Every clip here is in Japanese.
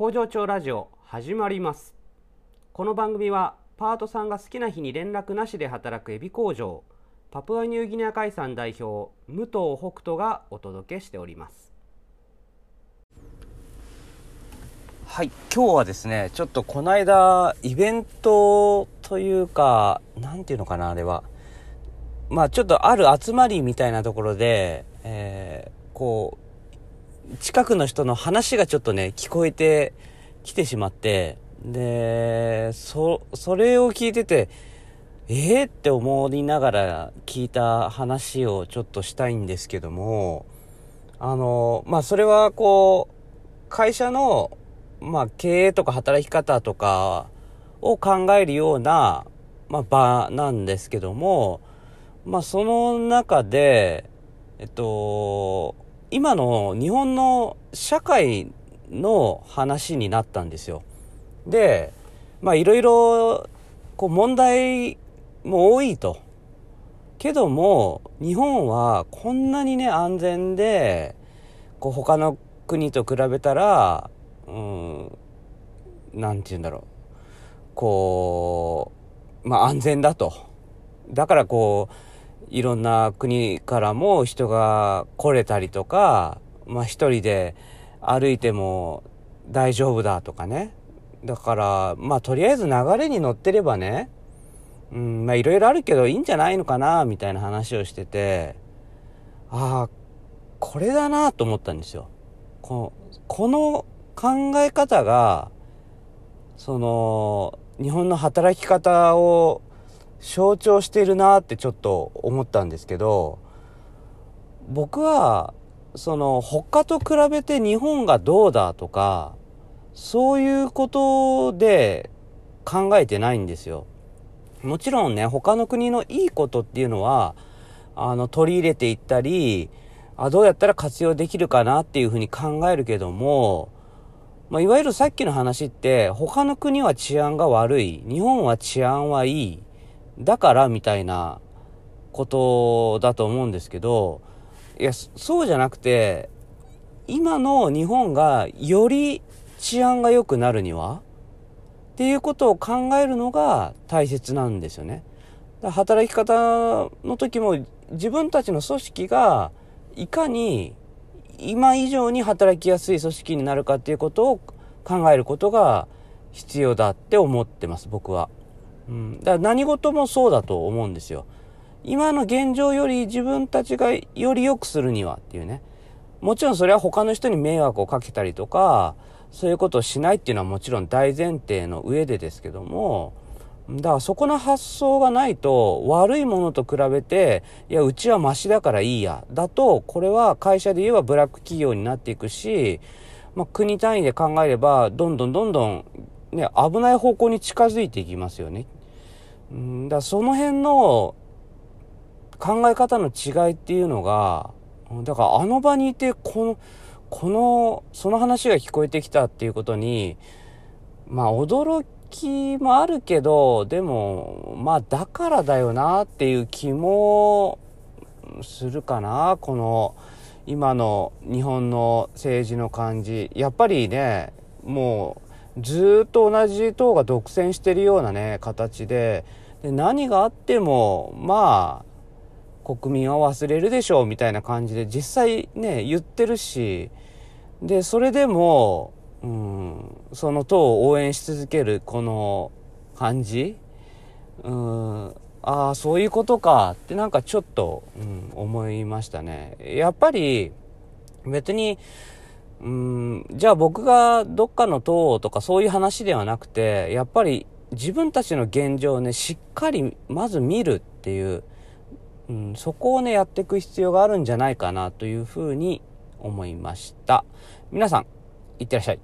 工場長ラジオ始まります。この番組はパートさんが好きな日に連絡なしで働くエビ工場パプアニューギニア海産代表武藤北斗がお届けしております。はい今日はですねちょっとこの間イベントというかなんていうのかなあれは。まあちょっとある集まりみたいなところで、えー、こう近くの人の話がちょっとね、聞こえてきてしまって、で、そ、それを聞いてて、ええー、って思いながら聞いた話をちょっとしたいんですけども、あの、まあ、それはこう、会社の、まあ、経営とか働き方とかを考えるような、まあ、場なんですけども、まあ、その中で、えっと、今の日本の社会の話になったんですよ。で、まあいろいろこう問題も多いと。けども、日本はこんなにね、安全で、こう他の国と比べたら、うん、なんて言うんだろう。こう、まあ安全だと。だからこう、いろんな国からも人が来れたりとか、まあ一人で歩いても大丈夫だとかね。だから、まあとりあえず流れに乗ってればね、うん、まあいろいろあるけどいいんじゃないのかな、みたいな話をしてて、ああ、これだなと思ったんですよ。この、この考え方が、その、日本の働き方を象徴してるなってちょっと思ったんですけど僕はその他と比べて日本がどうだとかそういうことで考えてないんですよ。もちろんね他の国のいいことっていうのはあの取り入れていったりあどうやったら活用できるかなっていうふうに考えるけども、まあ、いわゆるさっきの話って他の国は治安が悪い日本は治安はいいだからみたいなことだと思うんですけど、いや、そうじゃなくて、今の日本がより治安が良くなるにはっていうことを考えるのが大切なんですよね。働き方の時も自分たちの組織がいかに今以上に働きやすい組織になるかっていうことを考えることが必要だって思ってます、僕は。うん、だから何事もそうだと思うんですよ。今の現状より自分たちがより良くするにはっていうね。もちろんそれは他の人に迷惑をかけたりとか、そういうことをしないっていうのはもちろん大前提の上でですけども、だからそこの発想がないと悪いものと比べて、いや、うちはマシだからいいや。だと、これは会社で言えばブラック企業になっていくし、まあ、国単位で考えれば、どんどんどんどん、ね、危ない方向に近づいていきますよね。うん、だその辺の考え方の違いっていうのが、だからあの場にいて、この、この、その話が聞こえてきたっていうことに、まあ驚きもあるけど、でも、まあだからだよなっていう気もするかな、この、今の日本の政治の感じ。やっぱりね、もうずっと同じ党が独占してるようなね、形で、で何があっても、まあ、国民は忘れるでしょうみたいな感じで実際ね、言ってるし、で、それでも、うん、その党を応援し続けるこの感じ、うん、ああ、そういうことかってなんかちょっと、うん、思いましたね。やっぱり、別に、うん、じゃあ僕がどっかの党とかそういう話ではなくて、やっぱり自分たちの現状をね、しっかりまず見るっていう、うん、そこをね、やっていく必要があるんじゃないかなというふうに思いました。皆さん、いってらっしゃい。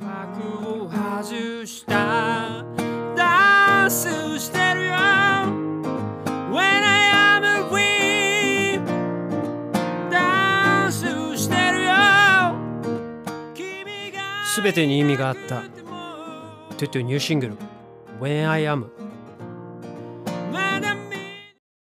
幕を外したダンスしてるよ全てに意味があった。トゥトゥニューシングル When I Am